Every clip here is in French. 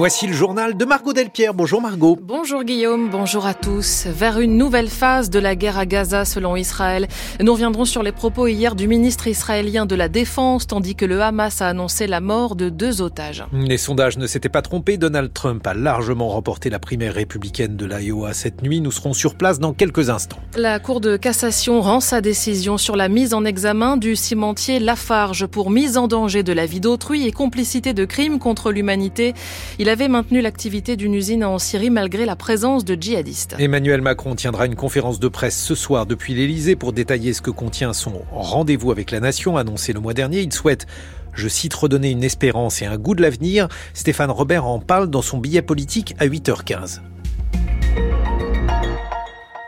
Voici le journal de Margot Delpierre. Bonjour Margot. Bonjour Guillaume, bonjour à tous. Vers une nouvelle phase de la guerre à Gaza selon Israël. Nous reviendrons sur les propos hier du ministre israélien de la Défense tandis que le Hamas a annoncé la mort de deux otages. Les sondages ne s'étaient pas trompés. Donald Trump a largement remporté la primaire républicaine de l'Iowa cette nuit. Nous serons sur place dans quelques instants. La Cour de cassation rend sa décision sur la mise en examen du cimentier Lafarge pour mise en danger de la vie d'autrui et complicité de crimes contre l'humanité. Il avait maintenu l'activité d'une usine en Syrie malgré la présence de djihadistes. Emmanuel Macron tiendra une conférence de presse ce soir depuis l'Elysée pour détailler ce que contient son rendez-vous avec la nation annoncé le mois dernier. Il souhaite je cite, redonner une espérance et un goût de l'avenir. Stéphane Robert en parle dans son billet politique à 8h15.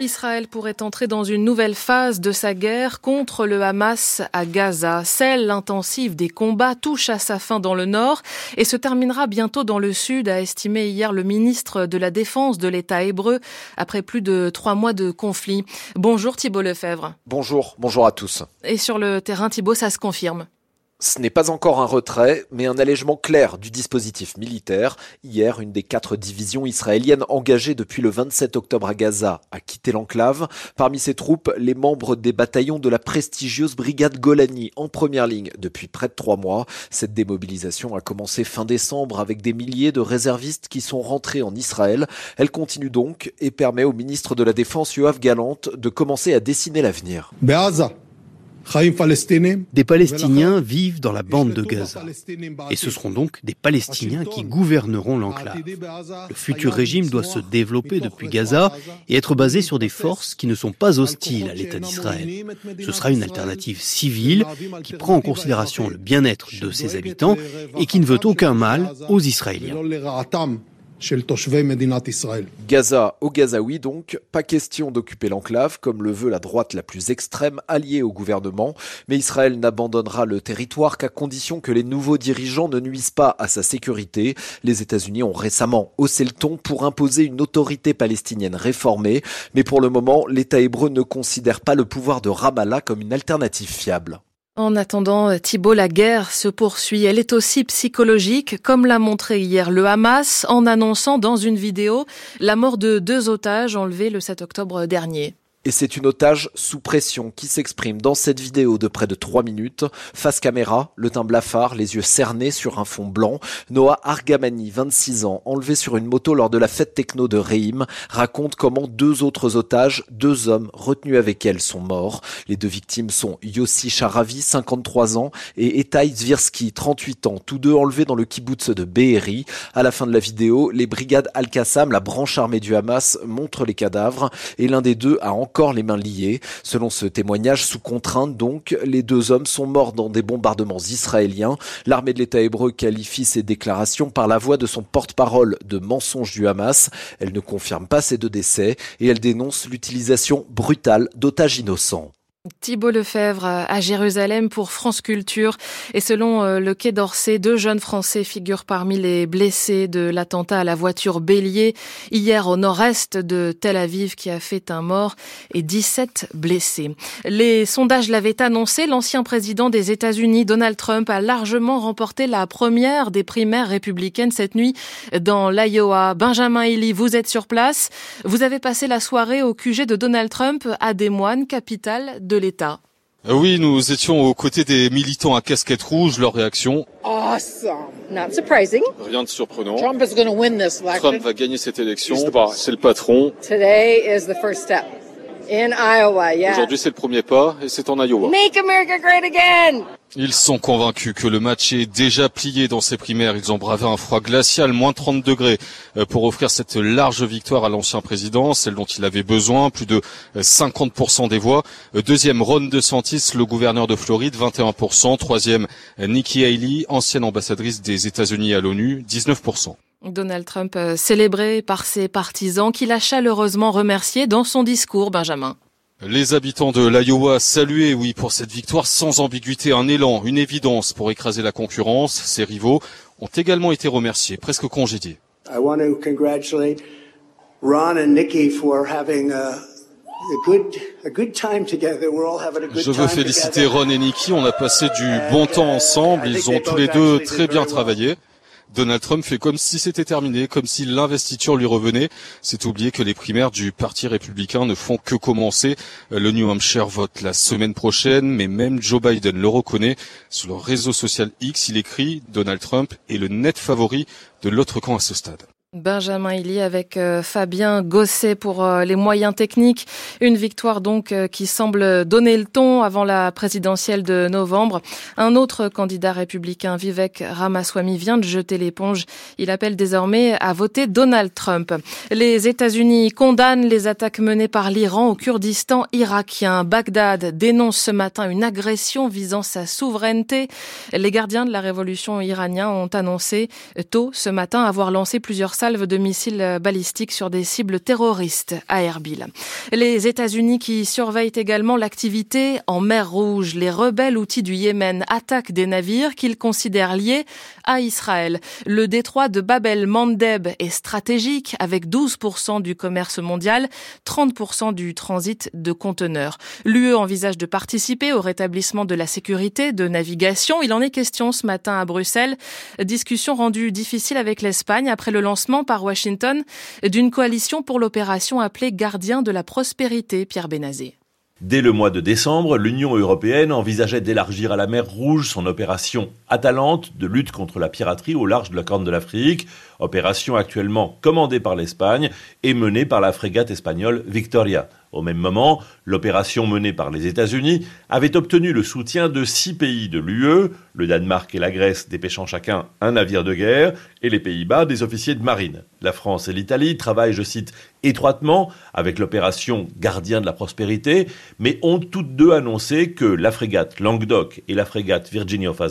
Israël pourrait entrer dans une nouvelle phase de sa guerre contre le Hamas à Gaza. Celle intensive des combats touche à sa fin dans le nord et se terminera bientôt dans le sud, a estimé hier le ministre de la Défense de l'État hébreu après plus de trois mois de conflit. Bonjour Thibault Lefebvre. Bonjour, bonjour à tous. Et sur le terrain, Thibault, ça se confirme. Ce n'est pas encore un retrait, mais un allègement clair du dispositif militaire. Hier, une des quatre divisions israéliennes engagées depuis le 27 octobre à Gaza a quitté l'enclave. Parmi ses troupes, les membres des bataillons de la prestigieuse brigade Golani en première ligne depuis près de trois mois. Cette démobilisation a commencé fin décembre avec des milliers de réservistes qui sont rentrés en Israël. Elle continue donc et permet au ministre de la Défense Yoav Galante de commencer à dessiner l'avenir. Des Palestiniens vivent dans la bande de Gaza. Et ce seront donc des Palestiniens qui gouverneront l'enclave. Le futur régime doit se développer depuis Gaza et être basé sur des forces qui ne sont pas hostiles à l'État d'Israël. Ce sera une alternative civile qui prend en considération le bien-être de ses habitants et qui ne veut aucun mal aux Israéliens. Gaza au Gazaoui donc, pas question d'occuper l'enclave comme le veut la droite la plus extrême alliée au gouvernement, mais Israël n'abandonnera le territoire qu'à condition que les nouveaux dirigeants ne nuisent pas à sa sécurité. Les États-Unis ont récemment haussé le ton pour imposer une autorité palestinienne réformée, mais pour le moment, l'État hébreu ne considère pas le pouvoir de Ramallah comme une alternative fiable. En attendant, Thibault, la guerre se poursuit. Elle est aussi psychologique, comme l'a montré hier le Hamas en annonçant dans une vidéo la mort de deux otages enlevés le 7 octobre dernier. Et c'est une otage sous pression qui s'exprime dans cette vidéo de près de 3 minutes. Face caméra, le teint blafard, les yeux cernés sur un fond blanc. Noah Argamani, 26 ans, enlevé sur une moto lors de la fête techno de Reim, raconte comment deux autres otages, deux hommes retenus avec elle, sont morts. Les deux victimes sont Yossi Sharavi, 53 ans, et Etai Zvirsky, 38 ans, tous deux enlevés dans le kibbutz de Be'eri. À la fin de la vidéo, les brigades Al-Qassam, la branche armée du Hamas, montrent les cadavres, et l'un des deux a encore les mains liées. Selon ce témoignage, sous contrainte donc, les deux hommes sont morts dans des bombardements israéliens. L'armée de l'État hébreu qualifie ces déclarations par la voix de son porte-parole de mensonge du Hamas. Elle ne confirme pas ces deux décès et elle dénonce l'utilisation brutale d'otages innocents. Thibault Lefebvre à Jérusalem pour France Culture. Et selon euh, le Quai d'Orsay, deux jeunes Français figurent parmi les blessés de l'attentat à la voiture bélier hier au nord-est de Tel Aviv qui a fait un mort et 17 blessés. Les sondages l'avaient annoncé, l'ancien président des États-Unis, Donald Trump, a largement remporté la première des primaires républicaines cette nuit dans l'Iowa. Benjamin Ely, vous êtes sur place. Vous avez passé la soirée au QG de Donald Trump à Des Moines, capitale l'État. Euh, oui, nous étions aux côtés des militants à casquette rouge. Leur réaction Awesome. Not surprising. Rien de surprenant. Trump is going to win this election. Trump va gagner cette élection. C'est le patron. Today is the first step. In Iowa, yeah. Aujourd'hui, c'est le premier pas et c'est en Iowa. Make America great again. Ils sont convaincus que le match est déjà plié dans ces primaires. Ils ont bravé un froid glacial, moins 30 degrés, euh, pour offrir cette large victoire à l'ancien président, celle dont il avait besoin, plus de 50% des voix. Euh, deuxième, Ron DeSantis, le gouverneur de Floride, 21%. Troisième, Nikki Haley, ancienne ambassadrice des États-Unis à l'ONU, 19%. Donald Trump euh, célébré par ses partisans qu'il a chaleureusement remercié dans son discours, Benjamin. Les habitants de l'Iowa saluaient, oui, pour cette victoire sans ambiguïté, un élan, une évidence pour écraser la concurrence. Ses rivaux ont également été remerciés, presque congédiés. I want to congratulate Ron and Nikki for having a, a good a good time together. We're all having a good Je veux time féliciter. Ron et Nikki. On a passé du bon temps ensemble. Ils ont tous les deux très bien travaillé. Donald Trump fait comme si c'était terminé, comme si l'investiture lui revenait. C'est oublier que les primaires du Parti républicain ne font que commencer. Le New Hampshire vote la semaine prochaine, mais même Joe Biden le reconnaît. Sur le réseau social X, il écrit Donald Trump est le net favori de l'autre camp à ce stade. Benjamin Illy avec euh, Fabien Gosset pour euh, les moyens techniques. Une victoire donc euh, qui semble donner le ton avant la présidentielle de novembre. Un autre candidat républicain, Vivek Ramaswamy, vient de jeter l'éponge. Il appelle désormais à voter Donald Trump. Les États-Unis condamnent les attaques menées par l'Iran au Kurdistan irakien. Bagdad dénonce ce matin une agression visant sa souveraineté. Les gardiens de la révolution iranienne ont annoncé tôt ce matin avoir lancé plusieurs salve de missiles balistiques sur des cibles terroristes à Erbil. Les États-Unis qui surveillent également l'activité en mer Rouge. Les rebelles outils du Yémen attaquent des navires qu'ils considèrent liés à Israël. Le détroit de Bab el-Mandeb est stratégique avec 12% du commerce mondial, 30% du transit de conteneurs. L'UE envisage de participer au rétablissement de la sécurité de navigation. Il en est question ce matin à Bruxelles. Discussion rendue difficile avec l'Espagne après le lancement par Washington d'une coalition pour l'opération appelée Gardien de la prospérité, Pierre Benazé. Dès le mois de décembre, l'Union européenne envisageait d'élargir à la mer Rouge son opération Atalante de lutte contre la piraterie au large de la Corne de l'Afrique, opération actuellement commandée par l'Espagne et menée par la frégate espagnole Victoria. Au même moment, l'opération menée par les États-Unis avait obtenu le soutien de six pays de l'UE, le Danemark et la Grèce dépêchant chacun un navire de guerre, et les Pays-Bas des officiers de marine. La France et l'Italie travaillent, je cite, étroitement avec l'opération Gardien de la prospérité, mais ont toutes deux annoncé que la frégate Languedoc et la frégate Virginia of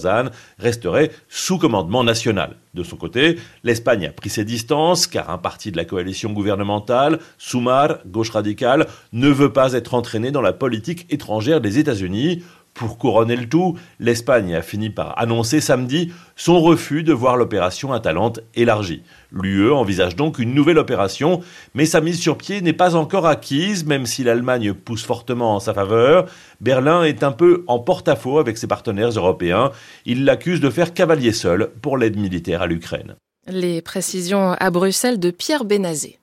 resteraient sous commandement national. De son côté, l'Espagne a pris ses distances car un parti de la coalition gouvernementale, Soumar, gauche radicale, ne veut pas être entraîné dans la politique étrangère des États-Unis. Pour couronner le tout, l'Espagne a fini par annoncer samedi son refus de voir l'opération Atalante élargie. L'UE envisage donc une nouvelle opération, mais sa mise sur pied n'est pas encore acquise, même si l'Allemagne pousse fortement en sa faveur. Berlin est un peu en porte-à-faux avec ses partenaires européens. Il l'accuse de faire cavalier seul pour l'aide militaire à l'Ukraine. Les précisions à Bruxelles de Pierre Benazé.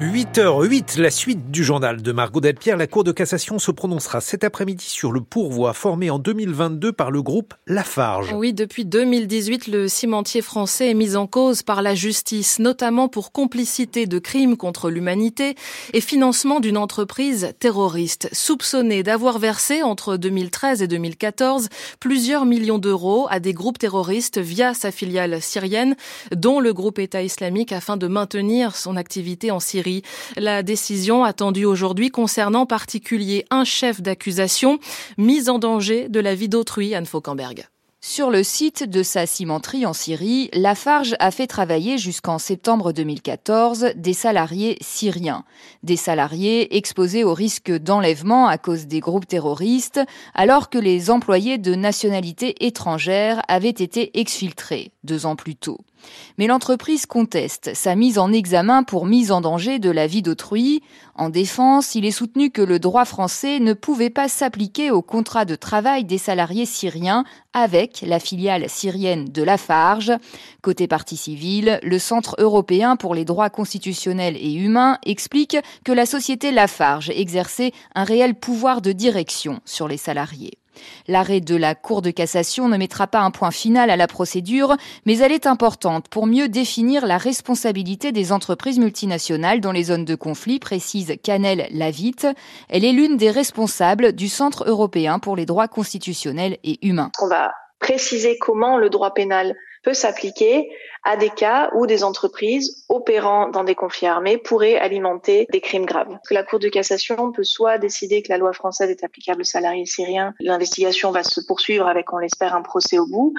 8h08, la suite du journal de Margot Delpierre. La Cour de cassation se prononcera cet après-midi sur le pourvoi formé en 2022 par le groupe Lafarge. Oui, depuis 2018, le cimentier français est mis en cause par la justice, notamment pour complicité de crimes contre l'humanité et financement d'une entreprise terroriste, soupçonnée d'avoir versé entre 2013 et 2014 plusieurs millions d'euros à des groupes terroristes via sa filiale syrienne, dont le groupe État islamique afin de maintenir son activité en Syrie. La décision attendue aujourd'hui concernant en particulier un chef d'accusation mis en danger de la vie d'autrui, Anne Fauquemberg. Sur le site de sa cimenterie en Syrie, Lafarge a fait travailler jusqu'en septembre 2014 des salariés syriens, des salariés exposés au risque d'enlèvement à cause des groupes terroristes, alors que les employés de nationalité étrangère avaient été exfiltrés deux ans plus tôt. Mais l'entreprise conteste sa mise en examen pour mise en danger de la vie d'autrui. En défense, il est soutenu que le droit français ne pouvait pas s'appliquer au contrat de travail des salariés syriens avec la filiale syrienne de Lafarge. Côté partie civile, le Centre européen pour les droits constitutionnels et humains explique que la société Lafarge exerçait un réel pouvoir de direction sur les salariés. L'arrêt de la Cour de cassation ne mettra pas un point final à la procédure, mais elle est importante pour mieux définir la responsabilité des entreprises multinationales dans les zones de conflit, précise Canel Lavitte. Elle est l'une des responsables du Centre européen pour les droits constitutionnels et humains. On va préciser comment le droit pénal peut s'appliquer à des cas où des entreprises opérant dans des conflits armés pourraient alimenter des crimes graves. la Cour de cassation peut soit décider que la loi française est applicable aux salariés syriens, l'investigation va se poursuivre avec, on l'espère, un procès au bout,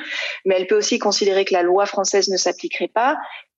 mais elle peut aussi considérer que la loi française ne s'appliquerait pas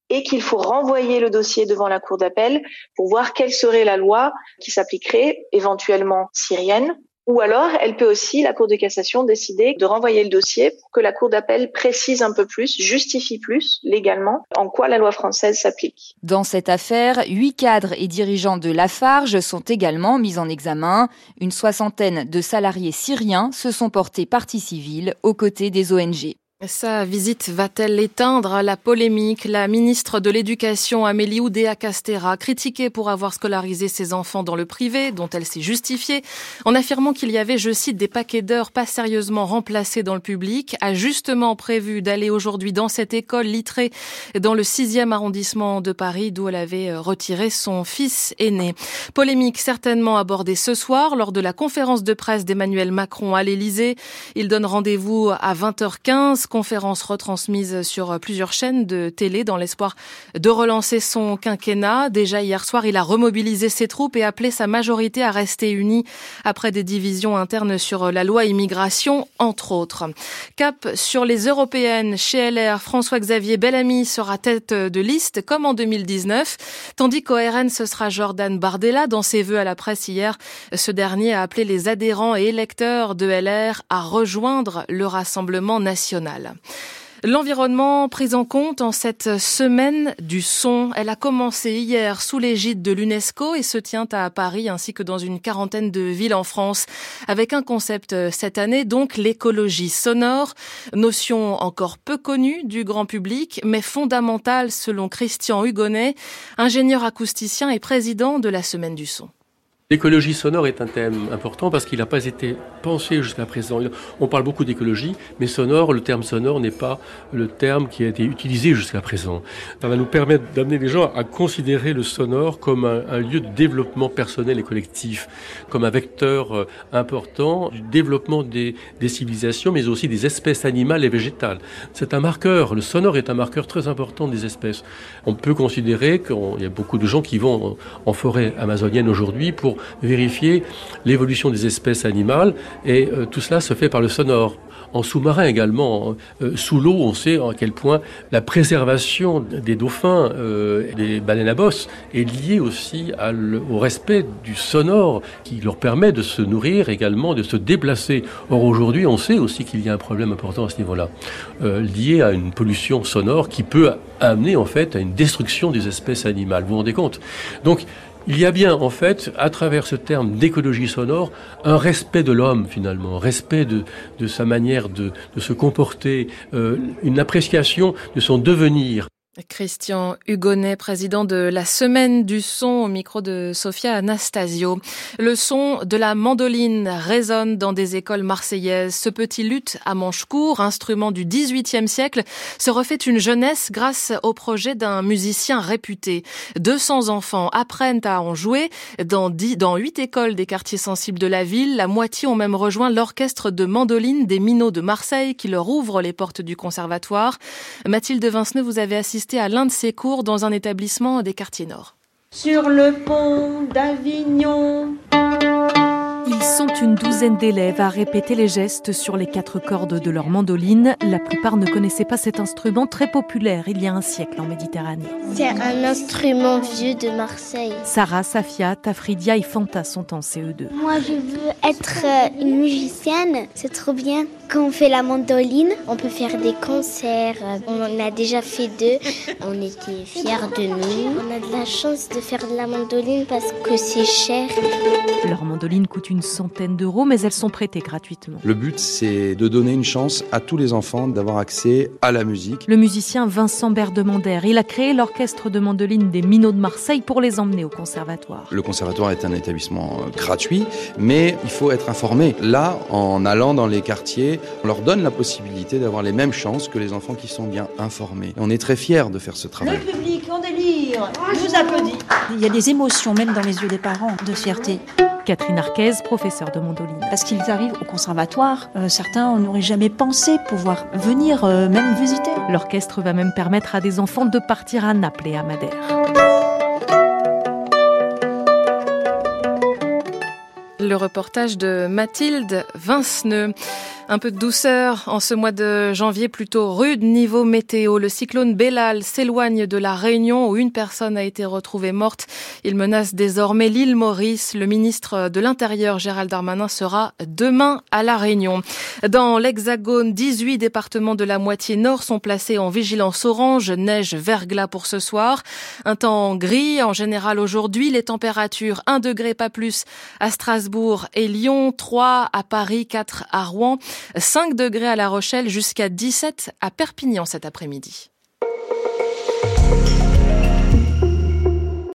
et qu'il faut renvoyer le dossier devant la Cour d'appel pour voir quelle serait la loi qui s'appliquerait éventuellement syrienne ou alors, elle peut aussi, la Cour de cassation, décider de renvoyer le dossier pour que la Cour d'appel précise un peu plus, justifie plus légalement en quoi la loi française s'applique. Dans cette affaire, huit cadres et dirigeants de Lafarge sont également mis en examen. Une soixantaine de salariés syriens se sont portés partie civile aux côtés des ONG. Sa visite va-t-elle éteindre la polémique? La ministre de l'Éducation, Amélie Oudéa-Castera, critiquée pour avoir scolarisé ses enfants dans le privé, dont elle s'est justifiée, en affirmant qu'il y avait, je cite, des paquets d'heures pas sérieusement remplacés dans le public, a justement prévu d'aller aujourd'hui dans cette école litrée dans le 6e arrondissement de Paris, d'où elle avait euh, retiré son fils aîné. Polémique certainement abordée ce soir lors de la conférence de presse d'Emmanuel Macron à l'Élysée. Il donne rendez-vous à 20h15 conférence retransmise sur plusieurs chaînes de télé dans l'espoir de relancer son quinquennat. Déjà hier soir, il a remobilisé ses troupes et appelé sa majorité à rester unie après des divisions internes sur la loi immigration, entre autres. Cap sur les européennes chez LR, François-Xavier Bellamy sera tête de liste comme en 2019, tandis qu'au RN, ce sera Jordan Bardella. Dans ses vœux à la presse hier, ce dernier a appelé les adhérents et électeurs de LR à rejoindre le Rassemblement national. L'environnement pris en compte en cette semaine du son. Elle a commencé hier sous l'égide de l'UNESCO et se tient à Paris ainsi que dans une quarantaine de villes en France avec un concept cette année, donc l'écologie sonore, notion encore peu connue du grand public mais fondamentale selon Christian Hugonnet, ingénieur acousticien et président de la semaine du son. L'écologie sonore est un thème important parce qu'il n'a pas été pensé jusqu'à présent. On parle beaucoup d'écologie, mais sonore, le terme sonore n'est pas le terme qui a été utilisé jusqu'à présent. Ça va nous permettre d'amener les gens à considérer le sonore comme un, lieu de développement personnel et collectif, comme un vecteur euh, important du développement des, des civilisations, mais aussi des espèces animales et végétales. C'est un marqueur, le sonore est un marqueur très important des espèces. On peut considérer qu'il y a beaucoup de gens qui vont en forêt amazonienne aujourd'hui pour vérifier l'évolution des espèces animales et euh, tout cela se fait par le sonore. En sous-marin également, hein. euh, sous l'eau, on sait à quel point la préservation des dauphins, euh, des baleines à bosse, est liée aussi au respect du sonore qui leur permet de se nourrir également, de se déplacer. Or aujourd'hui, on sait aussi qu'il y a un problème important à ce niveau-là, lié à une pollution sonore qui peut amener en fait à une destruction des espèces animales. Vous vous rendez compte? Donc il y a bien, en fait, à travers ce terme d'écologie sonore, un respect de l'homme, finalement, respect de, sa manière de, se comporter, euh, une appréciation de son devenir. Christian Hugonnet, président de la Semaine du son au micro de Sofia Anastasio. Le son de la mandoline résonne dans des écoles marseillaises. Ce petit luth à manche court, instrument du XVIIIe siècle, se refait une jeunesse grâce au projet d'un musicien réputé. 200 enfants apprennent à en jouer dans, dix, dans 8 écoles des quartiers sensibles de la ville. La moitié ont même rejoint l'orchestre de mandoline des Minots de Marseille qui leur ouvre les portes du conservatoire. Mathilde Vinceneux, vous avez assisté à l'un de ses cours dans un établissement des quartiers nord. Sur le pont d'Avignon, ils sont une douzaine d'élèves à répéter les gestes sur les quatre cordes de leur mandoline. La plupart ne connaissaient pas cet instrument très populaire il y a un siècle en Méditerranée. C'est un instrument vieux de Marseille. Sarah, Safia, Tafridia et Fanta sont en CE2. Moi, je veux être euh, une musicienne. C'est trop bien. Quand on fait la mandoline, on peut faire des concerts. On en a déjà fait deux. On était fiers de nous. On a de la chance de faire de la mandoline parce que c'est cher. Leur mandoline coûte une centaine d'euros, mais elles sont prêtées gratuitement. Le but, c'est de donner une chance à tous les enfants d'avoir accès à la musique. Le musicien Vincent Berdemander, il a créé l'orchestre de mandoline des Minots de Marseille pour les emmener au conservatoire. Le conservatoire est un établissement euh, gratuit, mais il faut être informé. Là, en allant dans les quartiers, on leur donne la possibilité d'avoir les mêmes chances que les enfants qui sont bien informés. on est très fiers de faire ce travail. Le public en délire nous applaudit. Il y a des émotions, même dans les yeux des parents, de fierté. Catherine Arquez, professeure de mandoline. Parce qu'ils arrivent au conservatoire, euh, certains n'auraient jamais pensé pouvoir venir euh, même visiter. L'orchestre va même permettre à des enfants de partir à Naples et à Madère. Le reportage de Mathilde Vinceneux. Un peu de douceur en ce mois de janvier plutôt rude niveau météo. Le cyclone Bellal s'éloigne de la Réunion où une personne a été retrouvée morte. Il menace désormais l'île Maurice. Le ministre de l'Intérieur Gérald Darmanin sera demain à la Réunion. Dans l'Hexagone, 18 départements de la moitié nord sont placés en vigilance orange, neige, verglas pour ce soir. Un temps gris en général aujourd'hui. Les températures 1 degré pas plus à Strasbourg et Lyon, 3 à Paris, 4 à Rouen. 5 degrés à La Rochelle jusqu'à 17 à Perpignan cet après-midi.